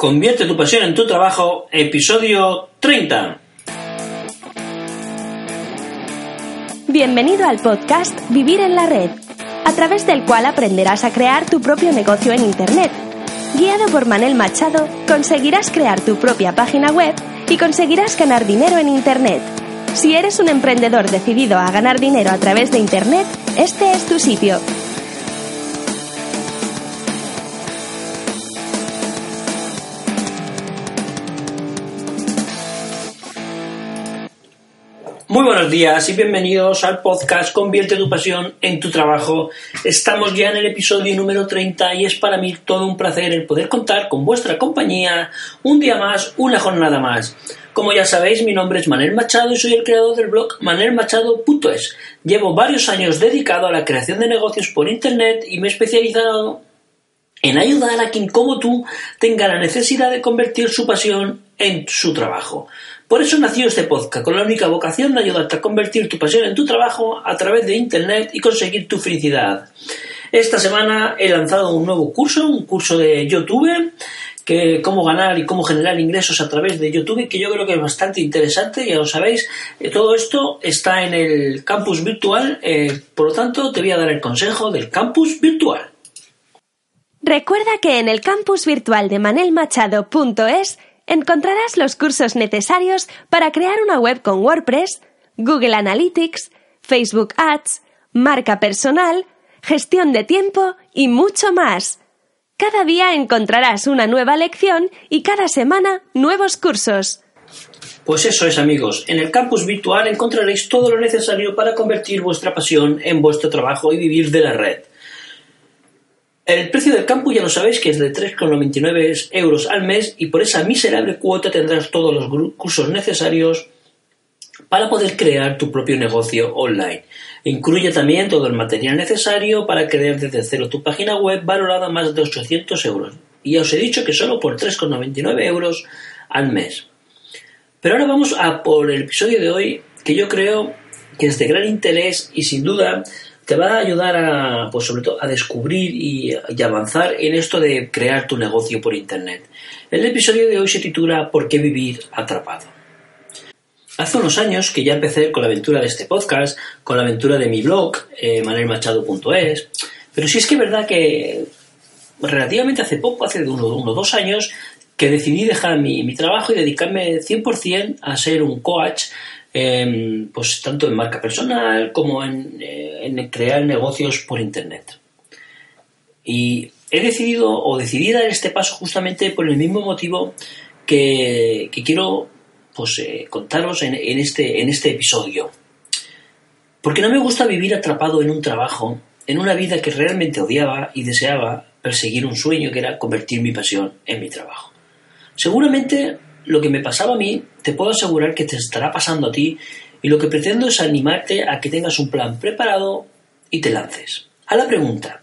Convierte tu pasión en tu trabajo, episodio 30. Bienvenido al podcast Vivir en la Red, a través del cual aprenderás a crear tu propio negocio en Internet. Guiado por Manel Machado, conseguirás crear tu propia página web y conseguirás ganar dinero en Internet. Si eres un emprendedor decidido a ganar dinero a través de Internet, este es tu sitio. Muy buenos días y bienvenidos al podcast Convierte tu pasión en tu trabajo. Estamos ya en el episodio número 30 y es para mí todo un placer el poder contar con vuestra compañía un día más, una jornada más. Como ya sabéis, mi nombre es Manel Machado y soy el creador del blog manelmachado.es. Llevo varios años dedicado a la creación de negocios por Internet y me he especializado en ayudar a quien como tú tenga la necesidad de convertir su pasión en su trabajo. Por eso nació este podcast, con la única vocación de ayudarte a convertir tu pasión en tu trabajo a través de Internet y conseguir tu felicidad. Esta semana he lanzado un nuevo curso, un curso de YouTube, que cómo ganar y cómo generar ingresos a través de YouTube, que yo creo que es bastante interesante, ya lo sabéis. Eh, todo esto está en el campus virtual, eh, por lo tanto te voy a dar el consejo del campus virtual. Recuerda que en el campus virtual de manelmachado.es encontrarás los cursos necesarios para crear una web con WordPress, Google Analytics, Facebook Ads, marca personal, gestión de tiempo y mucho más. Cada día encontrarás una nueva lección y cada semana nuevos cursos. Pues eso es amigos, en el campus virtual encontraréis todo lo necesario para convertir vuestra pasión en vuestro trabajo y vivir de la red. El precio del campus ya lo sabéis que es de 3,99 euros al mes y por esa miserable cuota tendrás todos los cursos necesarios para poder crear tu propio negocio online. Incluye también todo el material necesario para crear desde cero tu página web valorada más de 800 euros. Y ya os he dicho que solo por 3,99 euros al mes. Pero ahora vamos a por el episodio de hoy que yo creo que es de gran interés y sin duda te va a ayudar a, pues sobre todo, a descubrir y, avanzar en esto de crear tu negocio por Internet. El episodio de hoy se titula ¿Por qué vivir atrapado? Hace unos años que ya empecé con la aventura de este podcast, con la aventura de mi blog, eh, manelmachado.es, pero sí es que es verdad que relativamente hace poco, hace uno o dos años, que decidí dejar mi, mi trabajo y dedicarme 100% a ser un coach Em, pues tanto en marca personal como eh, en, crear negocios por internet. Y he decidido o decidí dar este paso justamente por el mismo motivo que, quiero pues, eh, contaros en, este, en este episodio. Porque no me gusta vivir atrapado en un trabajo, en una vida que realmente odiaba y deseaba perseguir un sueño que era convertir mi pasión en mi trabajo. Seguramente lo que me pasaba a mí, te puedo asegurar que te estará pasando a ti y lo que pretendo es animarte a que tengas un plan preparado y te lances. A la pregunta,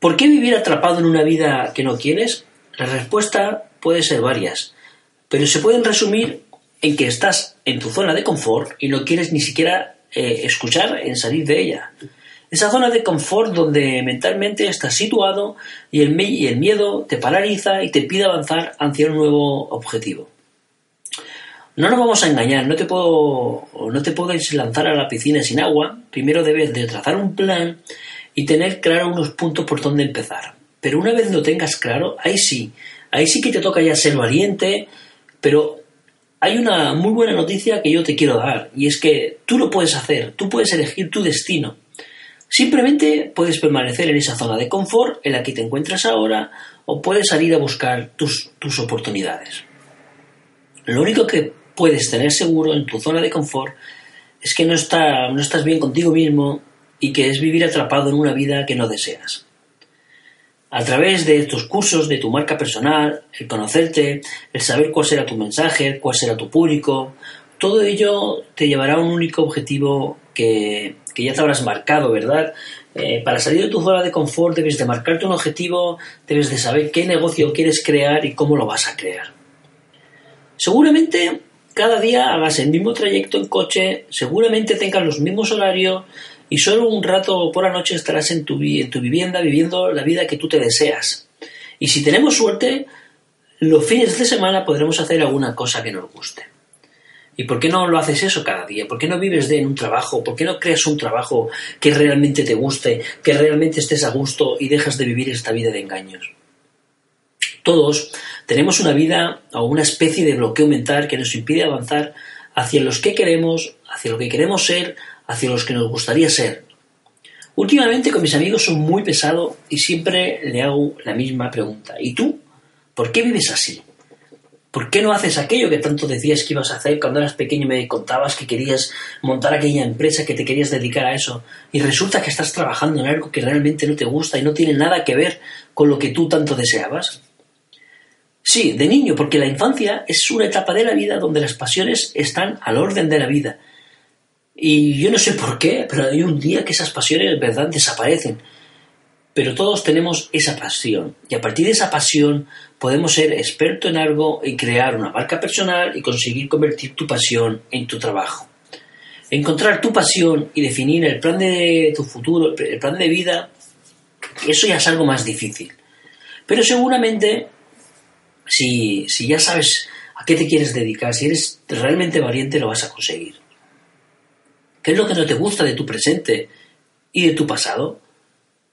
¿por qué vivir atrapado en una vida que no quieres? La respuesta puede ser varias, pero se pueden resumir en que estás en tu zona de confort y no quieres ni siquiera eh, escuchar en salir de ella. Esa zona de confort donde mentalmente estás situado y el, miedo te paraliza y te pide avanzar hacia un nuevo objetivo. No nos vamos a engañar, no te puedo no te puedes lanzar a la piscina sin agua. Primero debes de trazar un plan y tener claro unos puntos por donde empezar. Pero una vez lo tengas claro, ahí sí, ahí sí que te toca ya ser valiente, pero hay una muy buena noticia que yo te quiero dar y es que tú lo puedes hacer, tú puedes elegir tu destino. Simplemente puedes permanecer en esa zona de confort en la que te encuentras ahora o puedes salir a buscar tus, tus oportunidades. Lo único que puedes tener seguro en tu zona de confort es que no, está, no estás bien contigo mismo y que es vivir atrapado en una vida que no deseas. A través de tus cursos, de tu marca personal, el conocerte, el saber cuál será tu mensaje, cuál será tu público, todo ello te llevará a un único objetivo que, ya te habrás marcado, ¿verdad? Eh, para salir de tu zona de confort debes de marcarte un objetivo, debes de saber qué negocio quieres crear y cómo lo vas a crear. Seguramente cada día hagas el mismo trayecto en coche, seguramente tengas los mismos horarios y solo un rato por la noche estarás tu, en tu vivienda viviendo la vida que tú te deseas. Y si tenemos suerte, los fines de semana podremos hacer alguna cosa que nos guste. ¿Y por qué no lo haces eso cada día? ¿Por qué no vives de en un trabajo? ¿Por qué no creas un trabajo que realmente te guste, que realmente estés a gusto y dejas de vivir esta vida de engaños? Todos tenemos una vida o una especie de bloqueo mental que nos impide avanzar hacia los que queremos, hacia lo que queremos ser, hacia los que nos gustaría ser. Últimamente con mis amigos soy muy pesado y siempre le hago la misma pregunta. ¿Y tú? ¿Por qué vives así? ¿Por qué no haces aquello que tanto decías que ibas a hacer cuando eras pequeño y me contabas que querías montar aquella empresa, que te querías dedicar a eso? Y resulta que estás trabajando en algo que realmente no te gusta y no tiene nada que ver con lo que tú tanto deseabas. Sí, de niño, porque la infancia es una etapa de la vida donde las pasiones están al orden de la vida. Y yo no sé por qué, pero hay un día que esas pasiones, verdad, desaparecen pero todos tenemos esa pasión y a partir de esa pasión podemos ser experto en algo y crear una marca personal y conseguir convertir tu pasión en tu trabajo. Encontrar tu pasión y definir el plan de tu futuro, el plan de vida, eso ya es algo más difícil. Pero seguramente, si, si ya sabes a qué te quieres dedicar, si eres realmente valiente, lo vas a conseguir. ¿Qué es lo que no te gusta de tu presente y de tu pasado?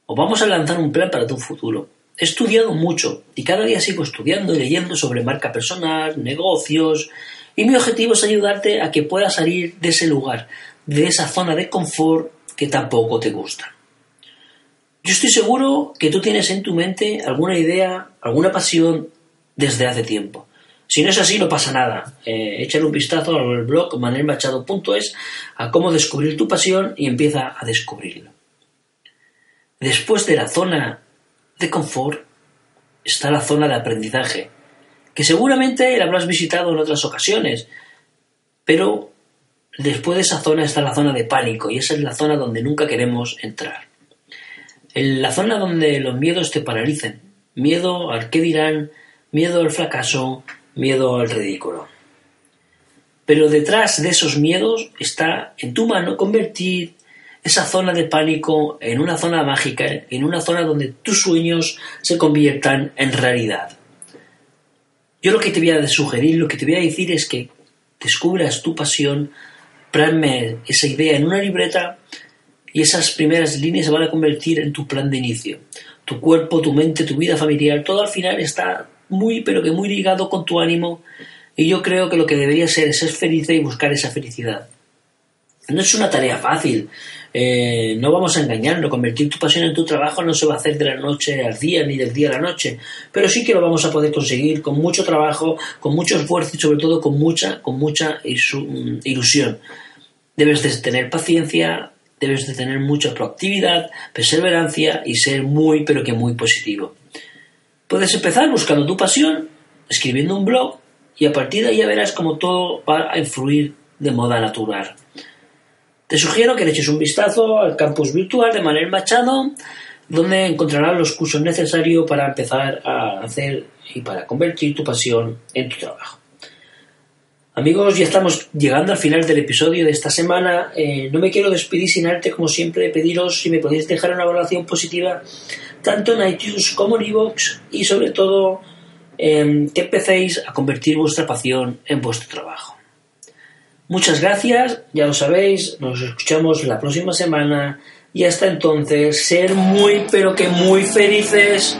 O vamos a lanzar un plan para tu futuro. He estudiado mucho y cada día sigo estudiando y leyendo sobre marca personal, negocios, y mi objetivo es ayudarte a que puedas salir de ese lugar, de esa zona de confort que tampoco te gusta. Yo estoy seguro que tú tienes en tu mente alguna idea, alguna pasión desde hace tiempo. Si no es así, no pasa nada. Eh, échale un vistazo al blog manelmachado.es a cómo descubrir tu pasión y empieza a descubrirlo. Después de la zona de confort está la zona de aprendizaje, que seguramente la habrás visitado en otras ocasiones, pero después de esa zona está la zona de pánico y esa es la zona donde nunca queremos entrar. En la zona donde los miedos te paralicen, miedo al qué dirán, miedo al fracaso, miedo al ridículo. Pero detrás de esos miedos está en tu mano convertir esa zona de pánico en una zona mágica, en una zona donde tus sueños se conviertan en realidad. Yo lo que te voy a sugerir, lo que te voy a decir es que descubras tu pasión, planme esa idea en una libreta y esas primeras líneas se van a convertir en tu plan de inicio. Tu cuerpo, tu mente, tu vida familiar, todo al final está muy, pero que muy ligado con tu ánimo y yo creo que lo que debería ser es ser feliz y buscar esa felicidad. No es una tarea fácil, eh, no vamos a engañarnos, convertir tu pasión en tu trabajo no se va a hacer de la noche al día ni del día a la noche, pero sí que lo vamos a poder conseguir con mucho trabajo, con mucho esfuerzo y sobre todo con mucha, con mucha ilusión. Debes de tener paciencia, debes de tener mucha proactividad, perseverancia y ser muy, pero que muy positivo. Puedes empezar buscando tu pasión, escribiendo un blog y a partir de ahí ya verás cómo todo va a influir de moda natural. Te sugiero que le eches un vistazo al campus virtual de Manuel Machado, donde encontrarás los cursos necesarios para empezar a hacer y para convertir tu pasión en tu trabajo. Amigos, ya estamos llegando al final del episodio de esta semana. Eh, no me quiero despedir sin arte, como siempre, pediros si me podéis dejar una evaluación positiva tanto en iTunes como en iVoox y sobre todo que empecéis a convertir vuestra pasión en vuestro trabajo. Muchas gracias, ya lo sabéis, nos escuchamos la próxima semana y hasta entonces ser muy pero que muy felices.